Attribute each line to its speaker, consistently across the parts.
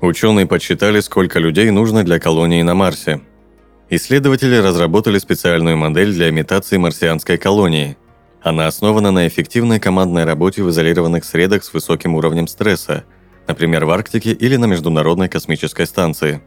Speaker 1: Ученые подсчитали, сколько людей нужно для колонии на Марсе. Исследователи разработали специальную модель для имитации марсианской колонии. Она основана на эффективной командной работе в изолированных средах с высоким уровнем стресса, например, в Арктике или на Международной космической станции.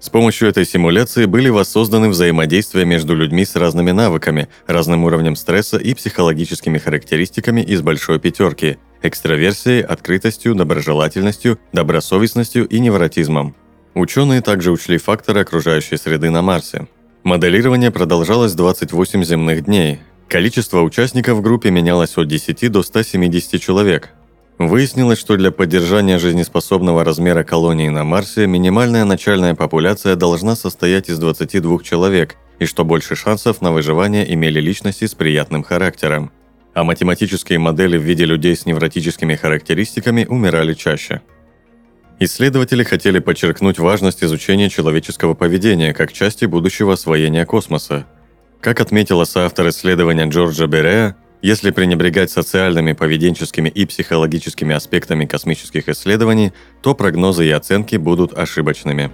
Speaker 1: С помощью этой симуляции были воссозданы взаимодействия между людьми с разными навыками, разным уровнем стресса и психологическими характеристиками из большой пятерки, экстраверсией, открытостью, доброжелательностью, добросовестностью и невротизмом. Ученые также учли факторы окружающей среды на Марсе. Моделирование продолжалось 28 земных дней. Количество участников в группе менялось от 10 до 170 человек. Выяснилось, что для поддержания жизнеспособного размера колонии на Марсе минимальная начальная популяция должна состоять из 22 человек, и что больше шансов на выживание имели личности с приятным характером а математические модели в виде людей с невротическими характеристиками умирали чаще. Исследователи хотели подчеркнуть важность изучения человеческого поведения как части будущего освоения космоса. Как отметила соавтор исследования Джорджа Берея, если пренебрегать социальными, поведенческими и психологическими аспектами космических исследований, то прогнозы и оценки будут ошибочными.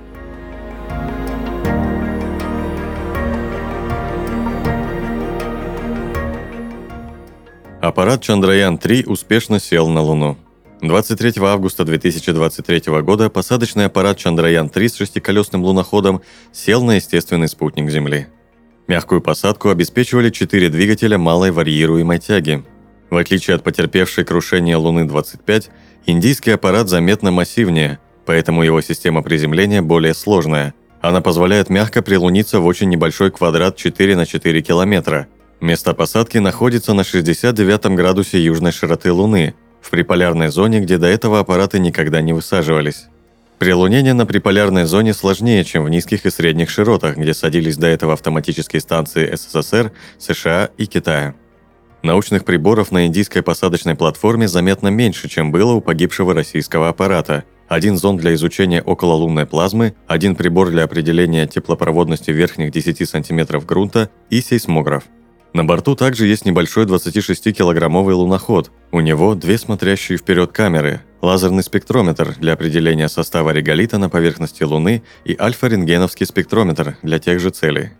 Speaker 1: Аппарат Чандраян-3 успешно сел на Луну. 23 августа 2023 года посадочный аппарат Чандраян-3 с шестиколесным луноходом сел на естественный спутник Земли. Мягкую посадку обеспечивали четыре двигателя малой варьируемой тяги. В отличие от потерпевшей крушение Луны-25, индийский аппарат заметно массивнее, поэтому его система приземления более сложная. Она позволяет мягко прилуниться в очень небольшой квадрат 4 на 4 километра – Место посадки находится на 69 градусе южной широты Луны, в приполярной зоне, где до этого аппараты никогда не высаживались. Прилунение на приполярной зоне сложнее, чем в низких и средних широтах, где садились до этого автоматические станции СССР, США и Китая. Научных приборов на индийской посадочной платформе заметно меньше, чем было у погибшего российского аппарата. Один зонд для изучения окололунной плазмы, один прибор для определения теплопроводности верхних 10 см грунта и сейсмограф – на борту также есть небольшой 26-килограммовый луноход. У него две смотрящие вперед камеры, лазерный спектрометр для определения состава реголита на поверхности Луны и альфа-рентгеновский спектрометр для тех же целей.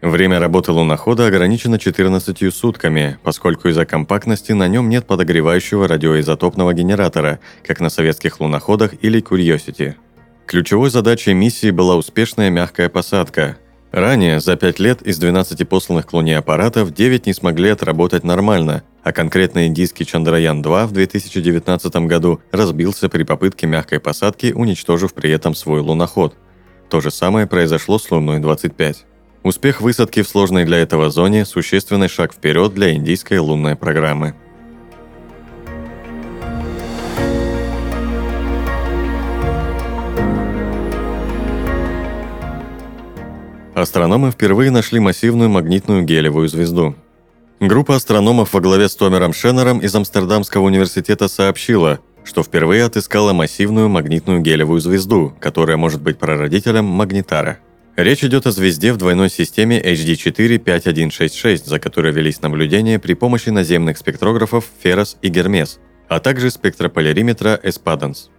Speaker 1: Время работы лунохода ограничено 14 сутками, поскольку из-за компактности на нем нет подогревающего радиоизотопного генератора, как на советских луноходах или Curiosity. Ключевой задачей миссии была успешная мягкая посадка, Ранее, за 5 лет из 12 посланных к Луне аппаратов, 9 не смогли отработать нормально, а конкретно индийский Чандраян-2 в 2019 году разбился при попытке мягкой посадки, уничтожив при этом свой луноход. То же самое произошло с Луной-25. Успех высадки в сложной для этого зоне – существенный шаг вперед для индийской лунной программы. Астрономы впервые нашли массивную магнитную гелевую звезду. Группа астрономов во главе с Томером Шеннером из Амстердамского университета сообщила, что впервые отыскала массивную магнитную гелевую звезду, которая может быть прародителем магнитара. Речь идет о звезде в двойной системе HD4 5166, за которой велись наблюдения при помощи наземных спектрографов Ферос и Гермес, а также спектрополяриметра Эспаданс.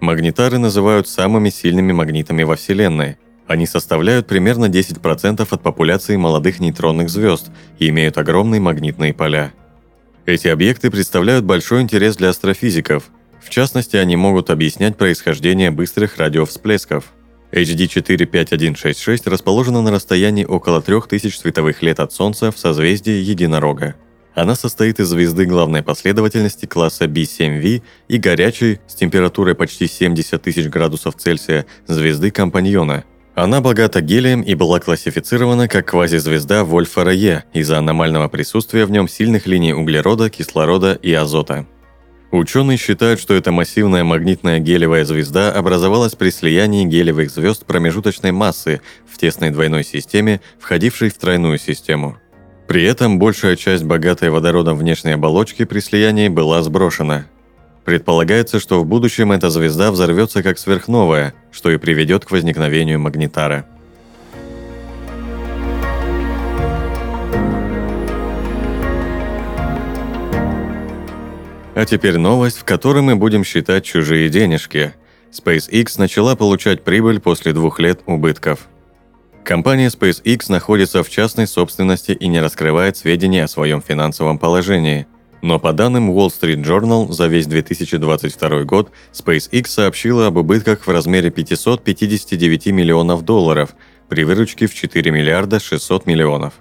Speaker 1: Магнитары называют самыми сильными магнитами во Вселенной – они составляют примерно 10% от популяции молодых нейтронных звезд и имеют огромные магнитные поля. Эти объекты представляют большой интерес для астрофизиков. В частности, они могут объяснять происхождение быстрых радиовсплесков. HD 45166 расположена на расстоянии около 3000 световых лет от Солнца в созвездии Единорога. Она состоит из звезды главной последовательности класса B7V и горячей, с температурой почти 70 тысяч градусов Цельсия, звезды Компаньона – она богата гелием и была классифицирована как квазизвезда Вольфа-Рае из-за аномального присутствия в нем сильных линий углерода, кислорода и азота. Ученые считают, что эта массивная магнитная гелевая звезда образовалась при слиянии гелевых звезд промежуточной массы в тесной двойной системе, входившей в тройную систему. При этом большая часть богатой водородом внешней оболочки при слиянии была сброшена. Предполагается, что в будущем эта звезда взорвется как сверхновая, что и приведет к возникновению магнитара. А теперь новость, в которой мы будем считать чужие денежки. SpaceX начала получать прибыль после двух лет убытков. Компания SpaceX находится в частной собственности и не раскрывает сведения о своем финансовом положении. Но по данным Wall Street Journal за весь 2022 год SpaceX сообщила об убытках в размере 559 миллионов долларов при выручке в 4 миллиарда 600 миллионов.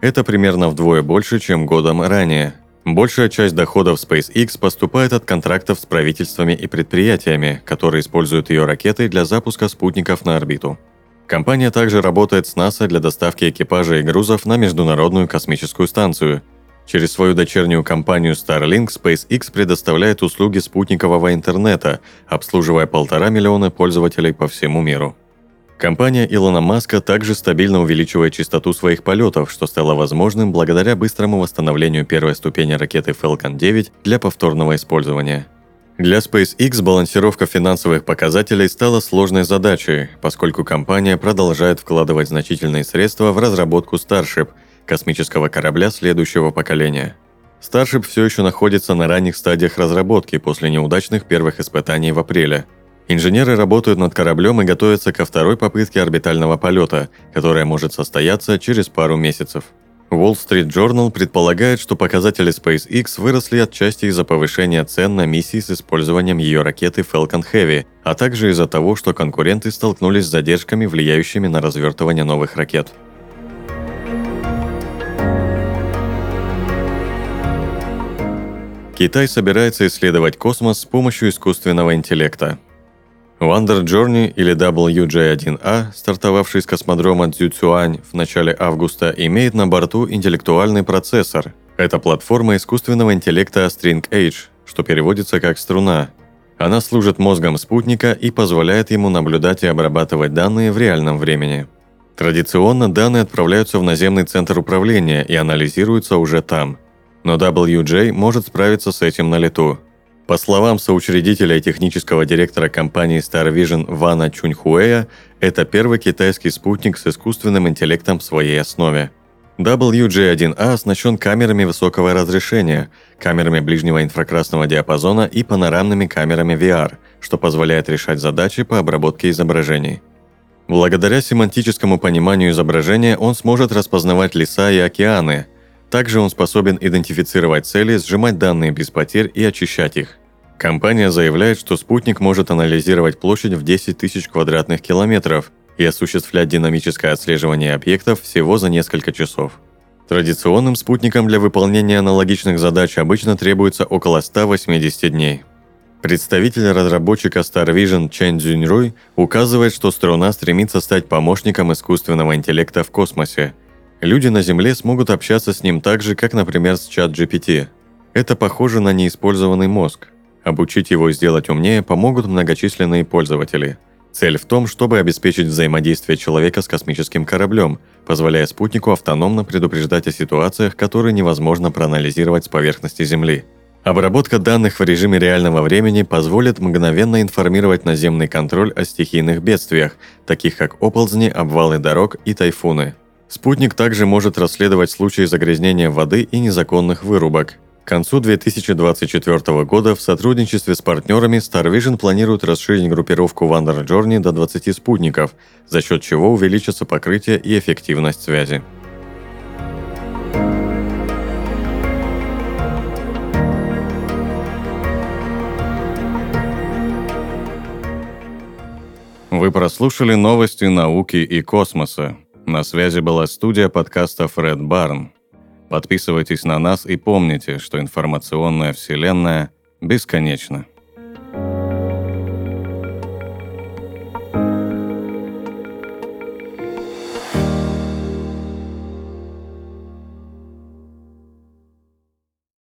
Speaker 1: Это примерно вдвое больше, чем годом ранее – Большая часть доходов SpaceX поступает от контрактов с правительствами и предприятиями, которые используют ее ракеты для запуска спутников на орбиту. Компания также работает с НАСА для доставки экипажа и грузов на Международную космическую станцию. Через свою дочернюю компанию Starlink SpaceX предоставляет услуги спутникового интернета, обслуживая полтора миллиона пользователей по всему миру. Компания Илона Маска также стабильно увеличивает частоту своих полетов, что стало возможным благодаря быстрому восстановлению первой ступени ракеты Falcon 9 для повторного использования. Для SpaceX балансировка финансовых показателей стала сложной задачей, поскольку компания продолжает вкладывать значительные средства в разработку Starship – космического корабля следующего поколения. Starship все еще находится на ранних стадиях разработки после неудачных первых испытаний в апреле – Инженеры работают над кораблем и готовятся ко второй попытке орбитального полета, которая может состояться через пару месяцев. Wall Street Journal предполагает, что показатели SpaceX выросли отчасти из-за повышения цен на миссии с использованием ее ракеты Falcon Heavy, а также из-за того, что конкуренты столкнулись с задержками, влияющими на развертывание новых ракет. Китай собирается исследовать космос с помощью искусственного интеллекта. Wonder Journey или WJ-1A, стартовавший с космодрома Цзюцюань в начале августа, имеет на борту интеллектуальный процессор. Это платформа искусственного интеллекта String Age, что переводится как «струна». Она служит мозгом спутника и позволяет ему наблюдать и обрабатывать данные в реальном времени. Традиционно данные отправляются в наземный центр управления и анализируются уже там. Но WJ может справиться с этим на лету – по словам соучредителя и технического директора компании Starvision Вана Чуньхуэя, это первый китайский спутник с искусственным интеллектом в своей основе. WJ-1A оснащен камерами высокого разрешения, камерами ближнего инфракрасного диапазона и панорамными камерами VR, что позволяет решать задачи по обработке изображений. Благодаря семантическому пониманию изображения он сможет распознавать леса и океаны, также он способен идентифицировать цели, сжимать данные без потерь и очищать их. Компания заявляет, что спутник может анализировать площадь в 10 тысяч квадратных километров и осуществлять динамическое отслеживание объектов всего за несколько часов. Традиционным спутникам для выполнения аналогичных задач обычно требуется около 180 дней. Представитель разработчика Starvision Чен Цзюньруй указывает, что струна стремится стать помощником искусственного интеллекта в космосе – Люди на Земле смогут общаться с ним так же, как, например, с чат GPT. Это похоже на неиспользованный мозг. Обучить его сделать умнее помогут многочисленные пользователи. Цель в том, чтобы обеспечить взаимодействие человека с космическим кораблем, позволяя спутнику автономно предупреждать о ситуациях, которые невозможно проанализировать с поверхности Земли. Обработка данных в режиме реального времени позволит мгновенно информировать наземный контроль о стихийных бедствиях, таких как оползни, обвалы дорог и тайфуны – Спутник также может расследовать случаи загрязнения воды и незаконных вырубок. К концу 2024 года в сотрудничестве с партнерами Starvision планирует расширить группировку Wonder Journey до 20 спутников, за счет чего увеличится покрытие и эффективность связи. Вы прослушали новости науки и космоса. На связи была студия подкаста Фред Барн. Подписывайтесь на нас и помните, что информационная вселенная бесконечна.